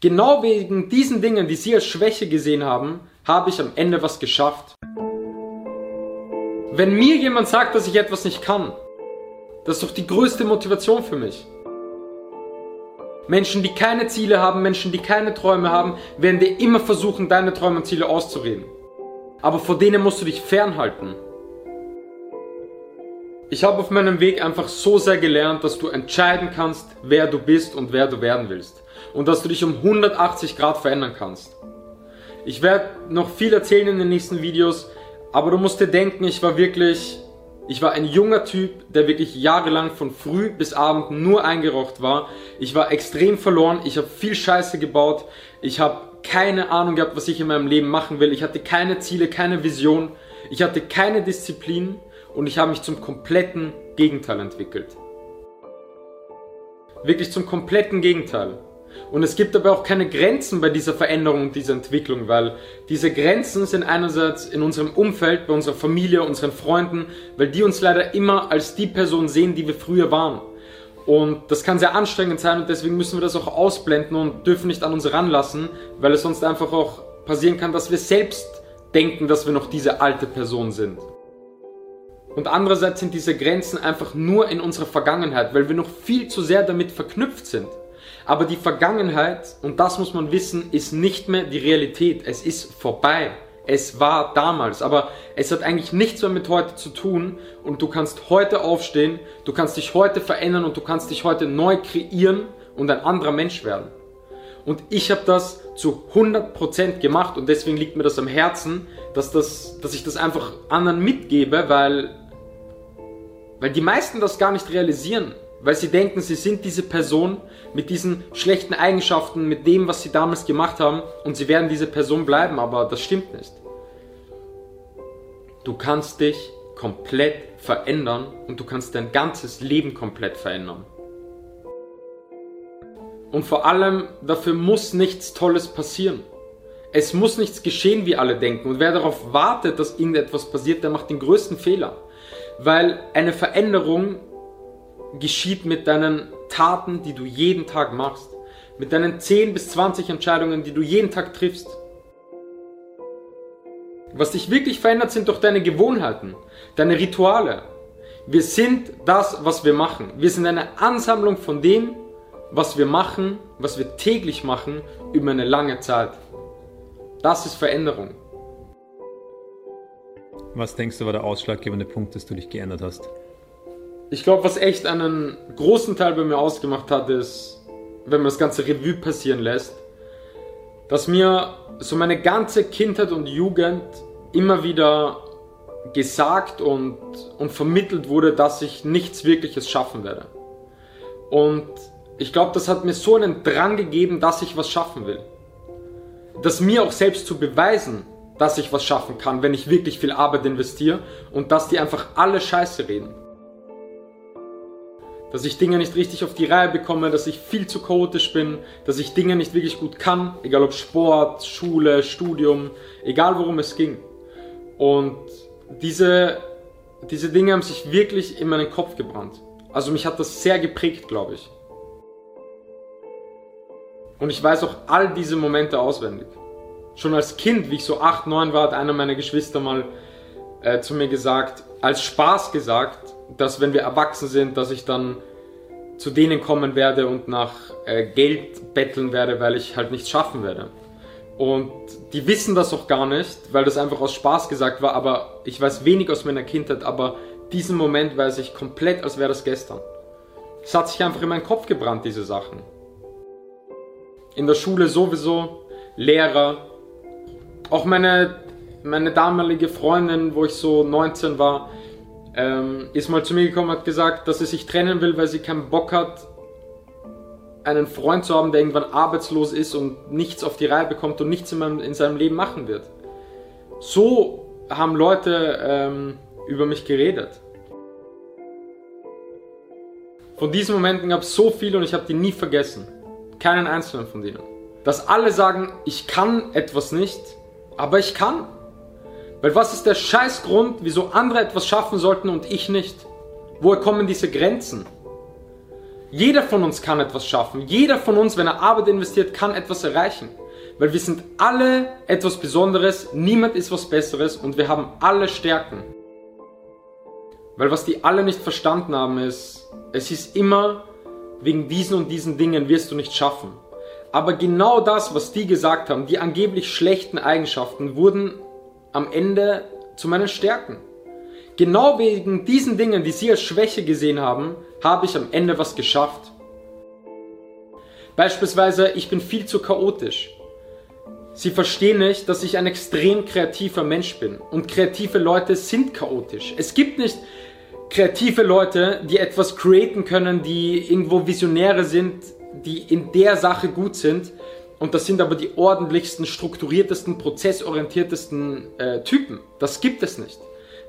Genau wegen diesen Dingen, die sie als Schwäche gesehen haben, habe ich am Ende was geschafft. Wenn mir jemand sagt, dass ich etwas nicht kann, das ist doch die größte Motivation für mich. Menschen, die keine Ziele haben, Menschen, die keine Träume haben, werden dir immer versuchen, deine Träume und Ziele auszureden. Aber vor denen musst du dich fernhalten. Ich habe auf meinem Weg einfach so sehr gelernt, dass du entscheiden kannst, wer du bist und wer du werden willst. Und dass du dich um 180 Grad verändern kannst. Ich werde noch viel erzählen in den nächsten Videos, aber du musst dir denken, ich war wirklich ich war ein junger Typ, der wirklich jahrelang von früh bis abend nur eingeraucht war. Ich war extrem verloren, ich habe viel Scheiße gebaut, ich habe keine Ahnung gehabt, was ich in meinem Leben machen will. Ich hatte keine Ziele, keine Vision, ich hatte keine Disziplin und ich habe mich zum kompletten Gegenteil entwickelt. Wirklich zum kompletten Gegenteil. Und es gibt aber auch keine Grenzen bei dieser Veränderung und dieser Entwicklung, weil diese Grenzen sind einerseits in unserem Umfeld, bei unserer Familie, unseren Freunden, weil die uns leider immer als die Person sehen, die wir früher waren. Und das kann sehr anstrengend sein und deswegen müssen wir das auch ausblenden und dürfen nicht an uns ranlassen, weil es sonst einfach auch passieren kann, dass wir selbst denken, dass wir noch diese alte Person sind. Und andererseits sind diese Grenzen einfach nur in unserer Vergangenheit, weil wir noch viel zu sehr damit verknüpft sind. Aber die Vergangenheit, und das muss man wissen, ist nicht mehr die Realität. Es ist vorbei. Es war damals, aber es hat eigentlich nichts mehr mit heute zu tun und du kannst heute aufstehen, du kannst dich heute verändern und du kannst dich heute neu kreieren und ein anderer Mensch werden. Und ich habe das zu 100% gemacht und deswegen liegt mir das am Herzen, dass, das, dass ich das einfach anderen mitgebe, weil, weil die meisten das gar nicht realisieren weil sie denken, sie sind diese Person mit diesen schlechten Eigenschaften, mit dem, was sie damals gemacht haben und sie werden diese Person bleiben, aber das stimmt nicht. Du kannst dich komplett verändern und du kannst dein ganzes Leben komplett verändern. Und vor allem, dafür muss nichts Tolles passieren. Es muss nichts geschehen, wie alle denken. Und wer darauf wartet, dass irgendetwas passiert, der macht den größten Fehler. Weil eine Veränderung geschieht mit deinen Taten, die du jeden Tag machst. Mit deinen 10 bis 20 Entscheidungen, die du jeden Tag triffst. Was dich wirklich verändert, sind doch deine Gewohnheiten, deine Rituale. Wir sind das, was wir machen. Wir sind eine Ansammlung von dem, was wir machen, was wir täglich machen, über eine lange Zeit. Das ist Veränderung. Was denkst du war der ausschlaggebende Punkt, dass du dich geändert hast? Ich glaube, was echt einen großen Teil bei mir ausgemacht hat, ist, wenn man das ganze Revue passieren lässt, dass mir so meine ganze Kindheit und Jugend immer wieder gesagt und, und vermittelt wurde, dass ich nichts Wirkliches schaffen werde. Und ich glaube, das hat mir so einen Drang gegeben, dass ich was schaffen will. Das mir auch selbst zu beweisen, dass ich was schaffen kann, wenn ich wirklich viel Arbeit investiere und dass die einfach alle Scheiße reden dass ich Dinge nicht richtig auf die Reihe bekomme, dass ich viel zu chaotisch bin, dass ich Dinge nicht wirklich gut kann, egal ob Sport, Schule, Studium, egal worum es ging. Und diese, diese Dinge haben sich wirklich in meinen Kopf gebrannt. Also mich hat das sehr geprägt, glaube ich. Und ich weiß auch all diese Momente auswendig. Schon als Kind, wie ich so 8, 9 war, hat einer meiner Geschwister mal äh, zu mir gesagt, als Spaß gesagt, dass wenn wir erwachsen sind, dass ich dann zu denen kommen werde und nach äh, Geld betteln werde, weil ich halt nichts schaffen werde. Und die wissen das auch gar nicht, weil das einfach aus Spaß gesagt war, aber ich weiß wenig aus meiner Kindheit, aber diesen Moment weiß ich komplett, als wäre das gestern. Es hat sich einfach in meinen Kopf gebrannt, diese Sachen. In der Schule sowieso, Lehrer, auch meine, meine damalige Freundin, wo ich so 19 war, ähm, ist mal zu mir gekommen und hat gesagt, dass sie sich trennen will, weil sie keinen Bock hat, einen Freund zu haben, der irgendwann arbeitslos ist und nichts auf die Reihe bekommt und nichts in, meinem, in seinem Leben machen wird. So haben Leute ähm, über mich geredet. Von diesen Momenten gab es so viele und ich habe die nie vergessen. Keinen einzelnen von denen. Dass alle sagen, ich kann etwas nicht, aber ich kann. Weil was ist der Scheißgrund, wieso andere etwas schaffen sollten und ich nicht? Woher kommen diese Grenzen? Jeder von uns kann etwas schaffen. Jeder von uns, wenn er Arbeit investiert, kann etwas erreichen. Weil wir sind alle etwas Besonderes, niemand ist was Besseres und wir haben alle Stärken. Weil was die alle nicht verstanden haben ist, es ist immer, wegen diesen und diesen Dingen wirst du nicht schaffen. Aber genau das, was die gesagt haben, die angeblich schlechten Eigenschaften, wurden am Ende zu meinen Stärken. Genau wegen diesen Dingen, die sie als Schwäche gesehen haben, habe ich am Ende was geschafft. Beispielsweise, ich bin viel zu chaotisch. Sie verstehen nicht, dass ich ein extrem kreativer Mensch bin. Und kreative Leute sind chaotisch. Es gibt nicht kreative Leute, die etwas createn können, die irgendwo Visionäre sind, die in der Sache gut sind. Und das sind aber die ordentlichsten, strukturiertesten, prozessorientiertesten äh, Typen. Das gibt es nicht.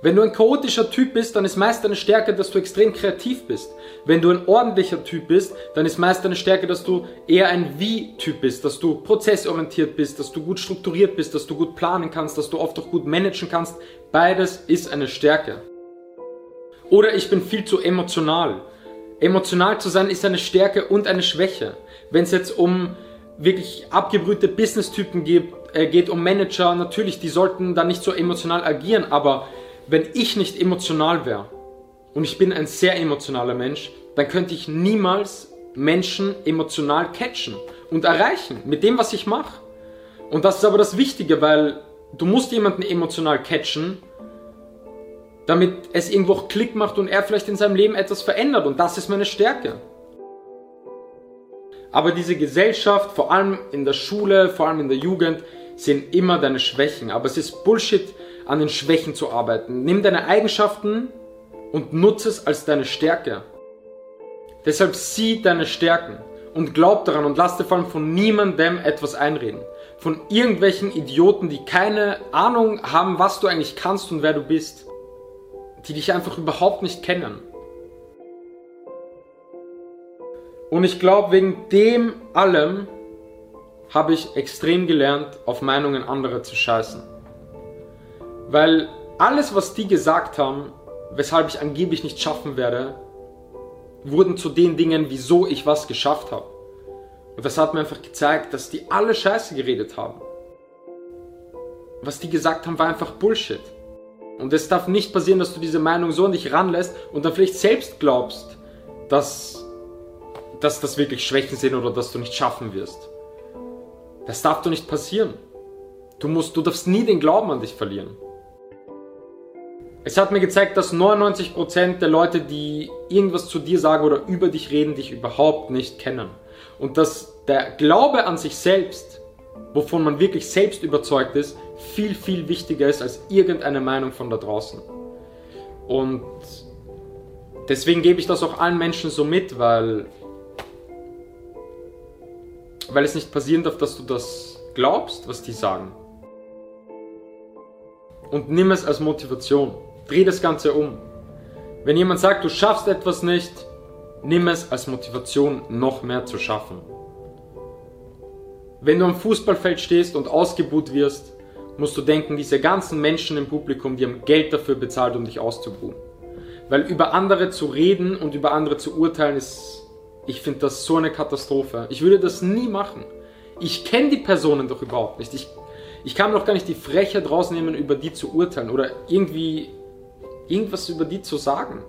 Wenn du ein chaotischer Typ bist, dann ist meist deine Stärke, dass du extrem kreativ bist. Wenn du ein ordentlicher Typ bist, dann ist meist deine Stärke, dass du eher ein Wie-Typ bist, dass du prozessorientiert bist, dass du gut strukturiert bist, dass du gut planen kannst, dass du oft auch gut managen kannst. Beides ist eine Stärke. Oder ich bin viel zu emotional. Emotional zu sein ist eine Stärke und eine Schwäche. Wenn es jetzt um wirklich abgebrühte Business-Typen geht, äh, geht, um Manager, natürlich, die sollten da nicht so emotional agieren, aber wenn ich nicht emotional wäre, und ich bin ein sehr emotionaler Mensch, dann könnte ich niemals Menschen emotional catchen und erreichen mit dem, was ich mache. Und das ist aber das Wichtige, weil du musst jemanden emotional catchen, damit es irgendwo auch Klick macht und er vielleicht in seinem Leben etwas verändert. Und das ist meine Stärke. Aber diese Gesellschaft, vor allem in der Schule, vor allem in der Jugend, sehen immer deine Schwächen. Aber es ist Bullshit, an den Schwächen zu arbeiten. Nimm deine Eigenschaften und nutze es als deine Stärke. Deshalb sieh deine Stärken und glaub daran und lass dir vor allem von niemandem etwas einreden. Von irgendwelchen Idioten, die keine Ahnung haben, was du eigentlich kannst und wer du bist. Die dich einfach überhaupt nicht kennen. Und ich glaube, wegen dem allem habe ich extrem gelernt, auf Meinungen anderer zu scheißen. Weil alles, was die gesagt haben, weshalb ich angeblich nicht schaffen werde, wurden zu den Dingen, wieso ich was geschafft habe. Und das hat mir einfach gezeigt, dass die alle Scheiße geredet haben. Was die gesagt haben, war einfach Bullshit. Und es darf nicht passieren, dass du diese Meinung so an dich ranlässt und dann vielleicht selbst glaubst, dass, dass das wirklich Schwächen sind oder dass du nicht schaffen wirst. Das darf doch nicht passieren. Du musst, du darfst nie den Glauben an dich verlieren. Es hat mir gezeigt, dass 99% der Leute, die irgendwas zu dir sagen oder über dich reden, dich überhaupt nicht kennen. Und dass der Glaube an sich selbst, wovon man wirklich selbst überzeugt ist, viel, viel wichtiger ist als irgendeine Meinung von da draußen. Und deswegen gebe ich das auch allen Menschen so mit, weil, weil es nicht passieren darf, dass du das glaubst, was die sagen. Und nimm es als Motivation. Dreh das Ganze um. Wenn jemand sagt, du schaffst etwas nicht, nimm es als Motivation, noch mehr zu schaffen. Wenn du am Fußballfeld stehst und ausgebuht wirst, musst du denken, diese ganzen Menschen im Publikum, die haben Geld dafür bezahlt, um dich auszubuhen. Weil über andere zu reden und über andere zu urteilen, ist, ich finde das so eine Katastrophe. Ich würde das nie machen. Ich kenne die Personen doch überhaupt nicht. Ich, ich kann noch gar nicht die Frechheit rausnehmen, über die zu urteilen oder irgendwie irgendwas über die zu sagen.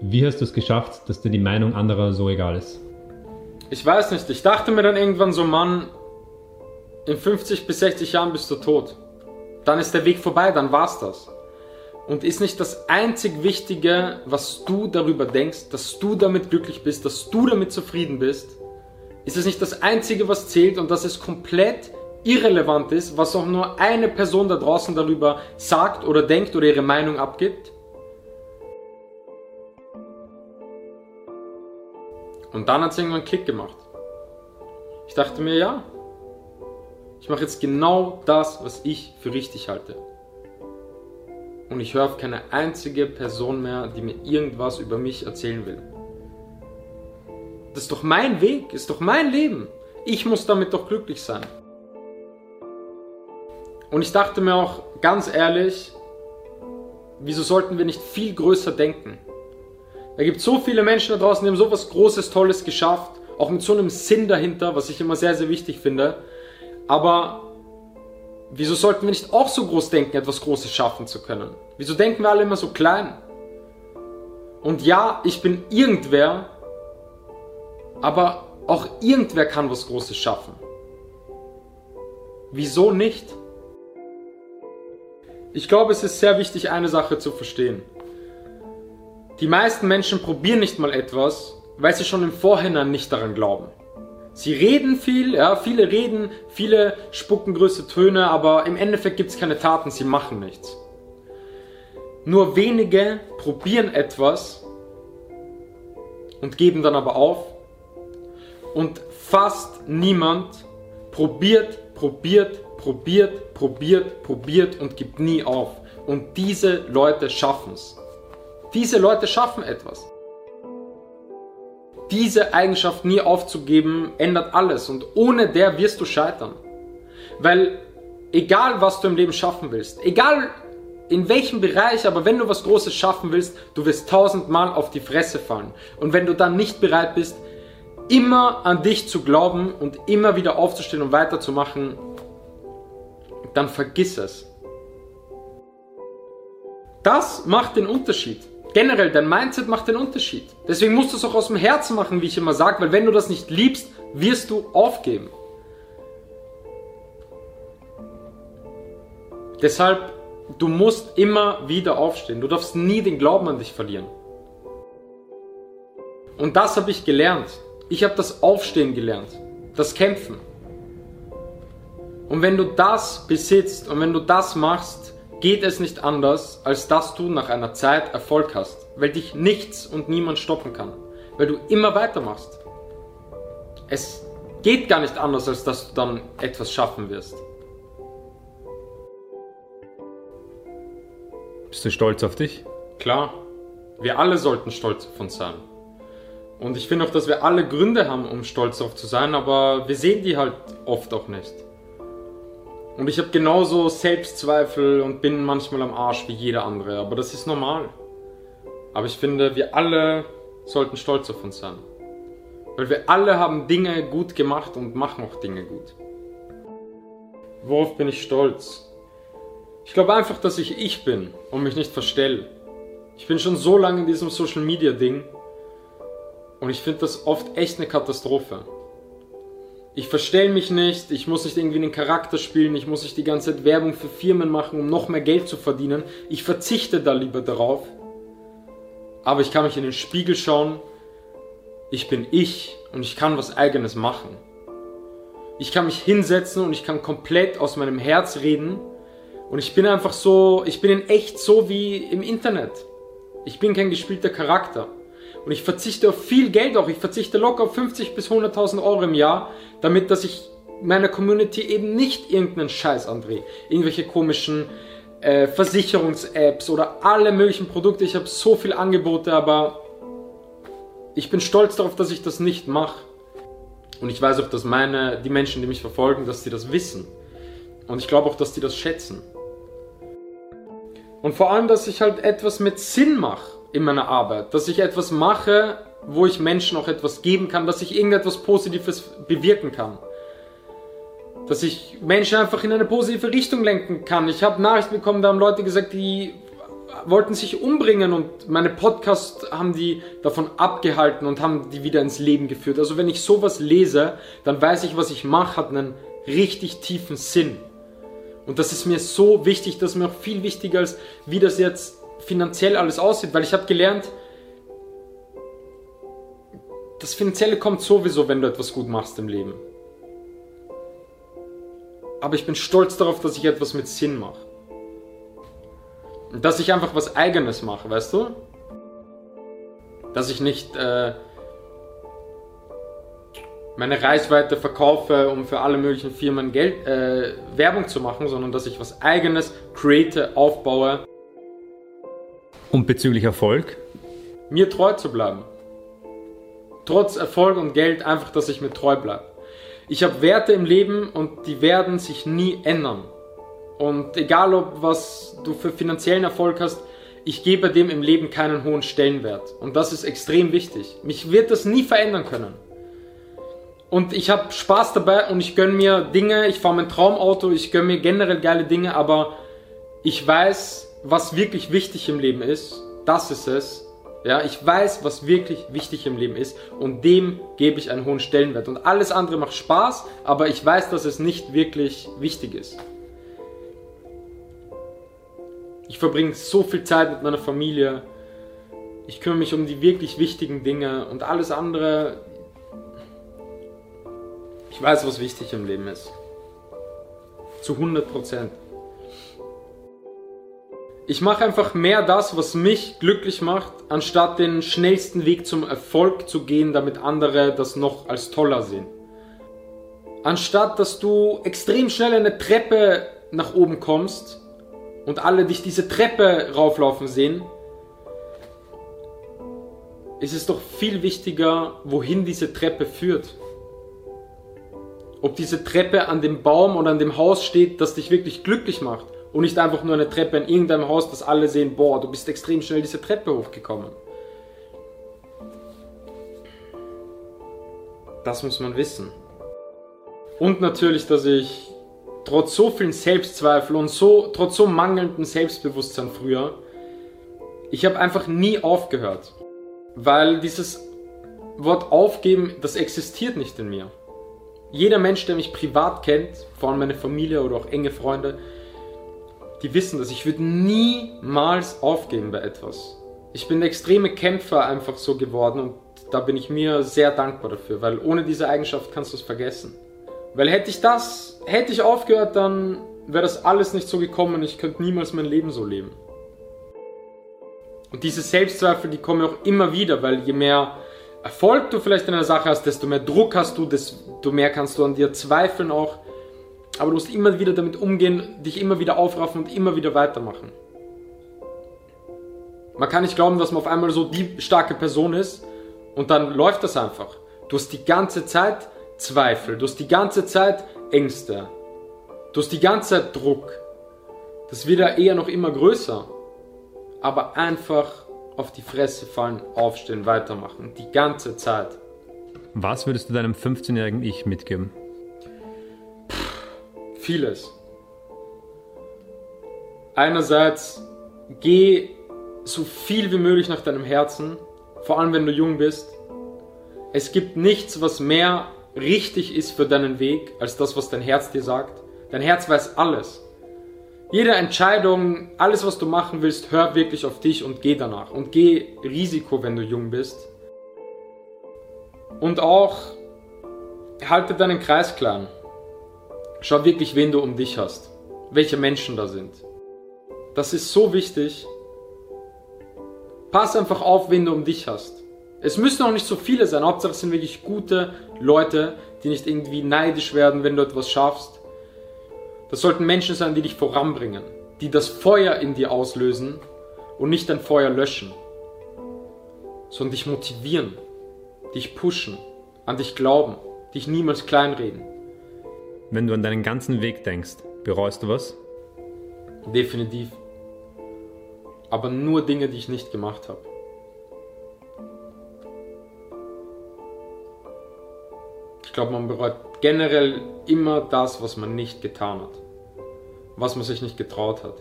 Wie hast du es geschafft, dass dir die Meinung anderer so egal ist? Ich weiß nicht. Ich dachte mir dann irgendwann so, Mann, in 50 bis 60 Jahren bist du tot. Dann ist der Weg vorbei, dann war's das. Und ist nicht das einzig Wichtige, was du darüber denkst, dass du damit glücklich bist, dass du damit zufrieden bist? Ist es nicht das Einzige, was zählt und das ist komplett irrelevant ist, was auch nur eine Person da draußen darüber sagt oder denkt oder ihre Meinung abgibt. Und dann hat es irgendwann einen Klick gemacht. Ich dachte mir, ja, ich mache jetzt genau das, was ich für richtig halte. Und ich höre auf keine einzige Person mehr, die mir irgendwas über mich erzählen will. Das ist doch mein Weg, ist doch mein Leben. Ich muss damit doch glücklich sein. Und ich dachte mir auch ganz ehrlich, wieso sollten wir nicht viel größer denken? Da gibt so viele Menschen da draußen, die haben so was Großes, Tolles geschafft, auch mit so einem Sinn dahinter, was ich immer sehr, sehr wichtig finde. Aber wieso sollten wir nicht auch so groß denken, etwas Großes schaffen zu können? Wieso denken wir alle immer so klein? Und ja, ich bin irgendwer, aber auch irgendwer kann was Großes schaffen. Wieso nicht? Ich glaube, es ist sehr wichtig, eine Sache zu verstehen. Die meisten Menschen probieren nicht mal etwas, weil sie schon im Vorhinein nicht daran glauben. Sie reden viel, ja, viele reden, viele spucken größere Töne, aber im Endeffekt gibt es keine Taten, sie machen nichts. Nur wenige probieren etwas und geben dann aber auf. Und fast niemand probiert, probiert, probiert, probiert, probiert und gibt nie auf. Und diese Leute schaffen es. Diese Leute schaffen etwas. Diese Eigenschaft nie aufzugeben, ändert alles und ohne der wirst du scheitern. Weil egal was du im Leben schaffen willst, egal in welchem Bereich, aber wenn du was Großes schaffen willst, du wirst tausendmal auf die Fresse fallen. Und wenn du dann nicht bereit bist, immer an dich zu glauben und immer wieder aufzustehen und weiterzumachen, dann vergiss es. Das macht den Unterschied. Generell, dein Mindset macht den Unterschied. Deswegen musst du es auch aus dem Herzen machen, wie ich immer sage, weil wenn du das nicht liebst, wirst du aufgeben. Deshalb, du musst immer wieder aufstehen. Du darfst nie den Glauben an dich verlieren. Und das habe ich gelernt. Ich habe das Aufstehen gelernt. Das Kämpfen. Und wenn du das besitzt und wenn du das machst, geht es nicht anders, als dass du nach einer Zeit Erfolg hast, weil dich nichts und niemand stoppen kann, weil du immer weitermachst. Es geht gar nicht anders, als dass du dann etwas schaffen wirst. Bist du stolz auf dich? Klar, wir alle sollten stolz auf uns sein. Und ich finde auch, dass wir alle Gründe haben, um stolz darauf zu sein, aber wir sehen die halt oft auch nicht. Und ich habe genauso Selbstzweifel und bin manchmal am Arsch wie jeder andere, aber das ist normal. Aber ich finde, wir alle sollten stolz auf uns sein. Weil wir alle haben Dinge gut gemacht und machen auch Dinge gut. Worauf bin ich stolz? Ich glaube einfach, dass ich ich bin und mich nicht verstelle. Ich bin schon so lange in diesem Social Media Ding und ich finde das oft echt eine Katastrophe. Ich verstelle mich nicht, ich muss nicht irgendwie einen Charakter spielen, ich muss nicht die ganze Zeit Werbung für Firmen machen, um noch mehr Geld zu verdienen. Ich verzichte da lieber darauf. Aber ich kann mich in den Spiegel schauen. Ich bin ich und ich kann was eigenes machen. Ich kann mich hinsetzen und ich kann komplett aus meinem Herz reden. Und ich bin einfach so, ich bin in echt so wie im Internet. Ich bin kein gespielter Charakter. Und ich verzichte auf viel Geld auch. Ich verzichte locker auf 50 bis 100.000 Euro im Jahr, damit dass ich meiner Community eben nicht irgendeinen Scheiß andrehe. Irgendwelche komischen äh, Versicherungs-Apps oder alle möglichen Produkte. Ich habe so viele Angebote, aber ich bin stolz darauf, dass ich das nicht mache. Und ich weiß auch, dass meine, die Menschen, die mich verfolgen, dass sie das wissen. Und ich glaube auch, dass die das schätzen. Und vor allem, dass ich halt etwas mit Sinn mache in meiner Arbeit, dass ich etwas mache, wo ich Menschen auch etwas geben kann, dass ich irgendetwas Positives bewirken kann. Dass ich Menschen einfach in eine positive Richtung lenken kann. Ich habe Nachrichten bekommen, da haben Leute gesagt, die wollten sich umbringen und meine Podcasts haben die davon abgehalten und haben die wieder ins Leben geführt. Also wenn ich sowas lese, dann weiß ich, was ich mache, hat einen richtig tiefen Sinn. Und das ist mir so wichtig, das ist mir auch viel wichtiger als wie das jetzt finanziell alles aussieht, weil ich habe gelernt, das Finanzielle kommt sowieso, wenn du etwas gut machst im Leben. Aber ich bin stolz darauf, dass ich etwas mit Sinn mache. Dass ich einfach was Eigenes mache, weißt du? Dass ich nicht äh, meine Reichweite verkaufe, um für alle möglichen Firmen Geld, äh, Werbung zu machen, sondern dass ich was Eigenes create, aufbaue und bezüglich Erfolg? Mir treu zu bleiben. Trotz Erfolg und Geld einfach, dass ich mir treu bleibe. Ich habe Werte im Leben und die werden sich nie ändern. Und egal, ob was du für finanziellen Erfolg hast, ich gebe dem im Leben keinen hohen Stellenwert. Und das ist extrem wichtig. Mich wird das nie verändern können. Und ich habe Spaß dabei und ich gönne mir Dinge, ich fahre mein Traumauto, ich gönne mir generell geile Dinge, aber ich weiß, was wirklich wichtig im Leben ist. Das ist es. Ja, ich weiß, was wirklich wichtig im Leben ist und dem gebe ich einen hohen Stellenwert. Und alles andere macht Spaß, aber ich weiß, dass es nicht wirklich wichtig ist. Ich verbringe so viel Zeit mit meiner Familie. Ich kümmere mich um die wirklich wichtigen Dinge und alles andere. Ich weiß, was wichtig im Leben ist. Zu 100 Prozent. Ich mache einfach mehr das, was mich glücklich macht, anstatt den schnellsten Weg zum Erfolg zu gehen, damit andere das noch als toller sehen. Anstatt dass du extrem schnell eine Treppe nach oben kommst und alle dich diese Treppe rauflaufen sehen, ist es doch viel wichtiger, wohin diese Treppe führt. Ob diese Treppe an dem Baum oder an dem Haus steht, das dich wirklich glücklich macht und nicht einfach nur eine Treppe in irgendeinem Haus, dass alle sehen, boah, du bist extrem schnell diese Treppe hochgekommen. Das muss man wissen. Und natürlich, dass ich trotz so vielen Selbstzweifel und so, trotz so mangelndem Selbstbewusstsein früher, ich habe einfach nie aufgehört. Weil dieses Wort aufgeben, das existiert nicht in mir. Jeder Mensch, der mich privat kennt, vor allem meine Familie oder auch enge Freunde, die wissen das. Ich würde niemals aufgeben bei etwas. Ich bin der extreme Kämpfer einfach so geworden und da bin ich mir sehr dankbar dafür, weil ohne diese Eigenschaft kannst du es vergessen. Weil hätte ich das, hätte ich aufgehört, dann wäre das alles nicht so gekommen und ich könnte niemals mein Leben so leben. Und diese Selbstzweifel, die kommen auch immer wieder, weil je mehr Erfolg du vielleicht in einer Sache hast, desto mehr Druck hast du, desto mehr kannst du an dir zweifeln auch. Aber du musst immer wieder damit umgehen, dich immer wieder aufraffen und immer wieder weitermachen. Man kann nicht glauben, dass man auf einmal so die starke Person ist und dann läuft das einfach. Du hast die ganze Zeit Zweifel, du hast die ganze Zeit Ängste, du hast die ganze Zeit Druck. Das wird ja eher noch immer größer. Aber einfach auf die Fresse fallen, aufstehen, weitermachen. Die ganze Zeit. Was würdest du deinem 15-jährigen Ich mitgeben? Vieles. Einerseits, geh so viel wie möglich nach deinem Herzen, vor allem wenn du jung bist. Es gibt nichts, was mehr richtig ist für deinen Weg, als das, was dein Herz dir sagt. Dein Herz weiß alles. Jede Entscheidung, alles, was du machen willst, hör wirklich auf dich und geh danach. Und geh Risiko, wenn du jung bist. Und auch halte deinen Kreis klein. Schau wirklich, wen du um dich hast. Welche Menschen da sind. Das ist so wichtig. Pass einfach auf, wen du um dich hast. Es müssen auch nicht so viele sein. Hauptsache es sind wirklich gute Leute, die nicht irgendwie neidisch werden, wenn du etwas schaffst. Das sollten Menschen sein, die dich voranbringen, die das Feuer in dir auslösen und nicht dein Feuer löschen, sondern dich motivieren, dich pushen, an dich glauben, dich niemals kleinreden. Wenn du an deinen ganzen Weg denkst, bereust du was? Definitiv. Aber nur Dinge, die ich nicht gemacht habe. Ich glaube, man bereut generell immer das, was man nicht getan hat. Was man sich nicht getraut hat.